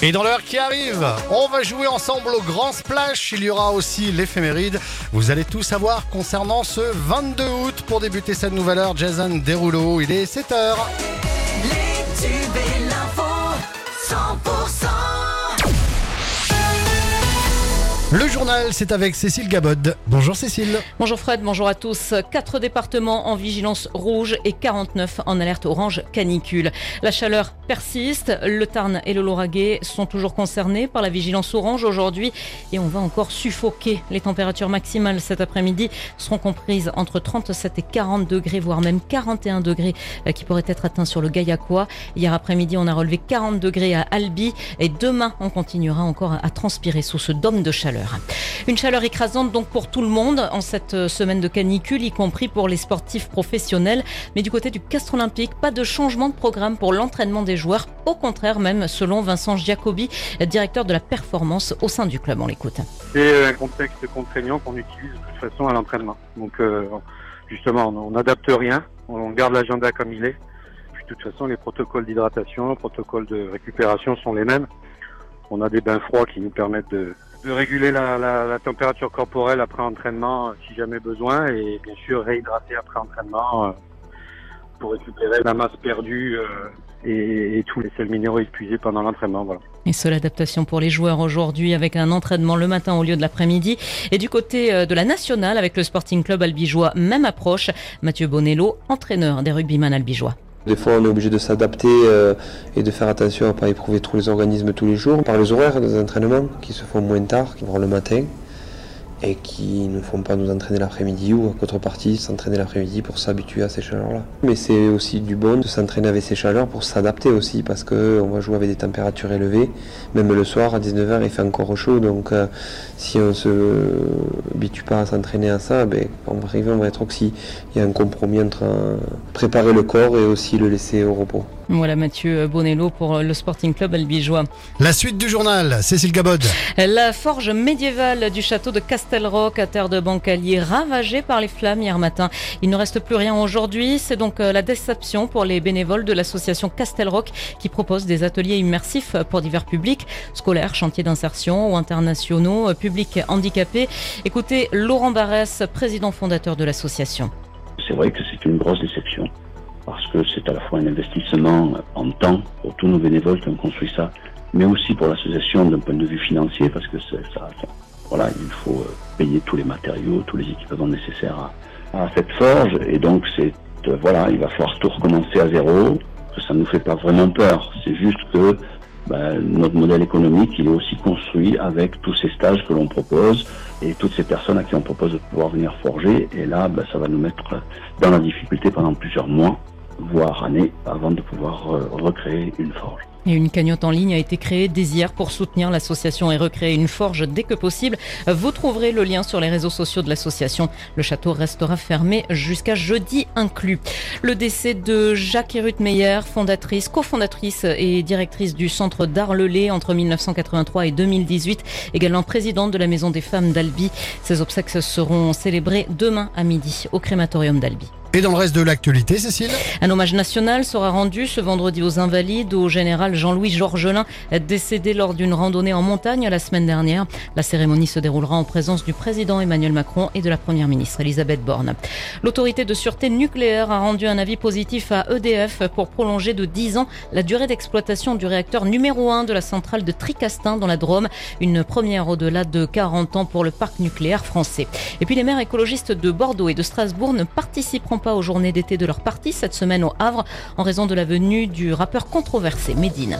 Et dans l'heure qui arrive, on va jouer ensemble au Grand Splash. Il y aura aussi l'éphéméride. Vous allez tout savoir concernant ce 22 août. Pour débuter cette nouvelle heure, Jason Derulo, il est 7h. Le journal, c'est avec Cécile Gabod. Bonjour Cécile. Bonjour Fred, bonjour à tous. Quatre départements en vigilance rouge et 49 en alerte orange canicule. La chaleur persiste. Le Tarn et le Lauragais sont toujours concernés par la vigilance orange aujourd'hui et on va encore suffoquer. Les températures maximales cet après-midi seront comprises entre 37 et 40 degrés, voire même 41 degrés euh, qui pourraient être atteints sur le Gaillacois. Hier après-midi, on a relevé 40 degrés à Albi et demain, on continuera encore à transpirer sous ce dôme de chaleur. Une chaleur écrasante donc pour tout le monde en cette euh, semaine de canicule, y compris pour les sportifs professionnels. Mais du côté du Castre Olympique, pas de changement de programme pour l'entraînement des joueurs. Au contraire, même selon Vincent Giacobi, directeur de la performance au sein du club. On l'écoute. C'est un contexte contraignant qu'on utilise de toute façon à l'entraînement. Donc euh, justement, on n'adapte rien, on garde l'agenda comme il est. De toute façon, les protocoles d'hydratation, les protocoles de récupération sont les mêmes. On a des bains froids qui nous permettent de, réguler la, température corporelle après entraînement euh, si jamais besoin et bien sûr réhydrater après entraînement euh, pour récupérer la masse perdue euh, et, tous les sels minéraux épuisés pendant l'entraînement. Et seule adaptation pour les joueurs aujourd'hui avec un entraînement le matin au lieu de l'après-midi. Et du côté de la nationale avec le Sporting Club albigeois, même approche. Mathieu Bonello, entraîneur des rugbyman albigeois. Des fois, on est obligé de s'adapter euh, et de faire attention à ne pas éprouver tous les organismes tous les jours. Par les horaires des entraînements qui se font moins tard, qui vont le matin, et qui ne font pas nous entraîner l'après-midi ou à contrepartie s'entraîner l'après-midi pour s'habituer à ces chaleurs-là. Mais c'est aussi du bon de s'entraîner avec ces chaleurs pour s'adapter aussi parce qu'on va jouer avec des températures élevées. Même le soir à 19h il fait encore chaud donc euh, si on se habitue pas à s'entraîner à ça, ben, on va arriver, on va être oxy. Il y a un compromis entre euh, préparer le corps et aussi le laisser au repos. Voilà Mathieu Bonello pour le Sporting Club albigeois. La suite du journal, Cécile Gabod. La forge médiévale du château de Castelroc à terre de Bancalier ravagée par les flammes hier matin. Il ne reste plus rien aujourd'hui. C'est donc euh, la déception pour les bénévoles de l'association Castelroc qui propose des ateliers immersifs pour divers publics, scolaires, chantiers d'insertion ou internationaux, euh, publics handicapés. Écoutez Laurent Barès, président fondateur de l'association. C'est vrai que c'est une grosse déception parce que c'est à la fois un investissement en temps pour tous nos bénévoles qui ont construit ça, mais aussi pour l'association d'un point de vue financier parce que ça, ça- voilà, il faut euh, payer tous les matériaux, tous les équipements nécessaires à, cette forge et donc c'est euh, voilà, il va falloir tout recommencer à zéro. Ça nous fait pas vraiment peur, c'est juste que ben, notre modèle économique il est aussi construit avec tous ces stages que l'on propose et toutes ces personnes à qui on propose de pouvoir venir forger. Et là, ben, ça va nous mettre dans la difficulté pendant plusieurs mois, voire années, avant de pouvoir euh, recréer une forge. Et une cagnotte en ligne a été créée dès hier pour soutenir l'association et recréer une forge dès que possible. Vous trouverez le lien sur les réseaux sociaux de l'association. Le château restera fermé jusqu'à jeudi inclus. Le décès de Jacques Ruth Meyer, fondatrice, cofondatrice et directrice du centre d'Arlelay entre 1983 et 2018, également présidente de la Maison des femmes d'Albi. Ces obsèques seront célébrées demain à midi au crématorium d'Albi. Et dans le reste de l'actualité, Cécile Un hommage national sera rendu ce vendredi aux Invalides au général Jean-Louis Georgelin, décédé lors d'une randonnée en montagne la semaine dernière. La cérémonie se déroulera en présence du président Emmanuel Macron et de la première ministre Elisabeth Borne. L'autorité de sûreté nucléaire a rendu un avis positif à EDF pour prolonger de 10 ans la durée d'exploitation du réacteur numéro 1 de la centrale de Tricastin dans la Drôme. Une première au-delà de 40 ans pour le parc nucléaire français. Et puis les maires écologistes de Bordeaux et de Strasbourg ne participeront pas aux journées d'été de leur parti cette semaine au Havre en raison de la venue du rappeur controversé Médine.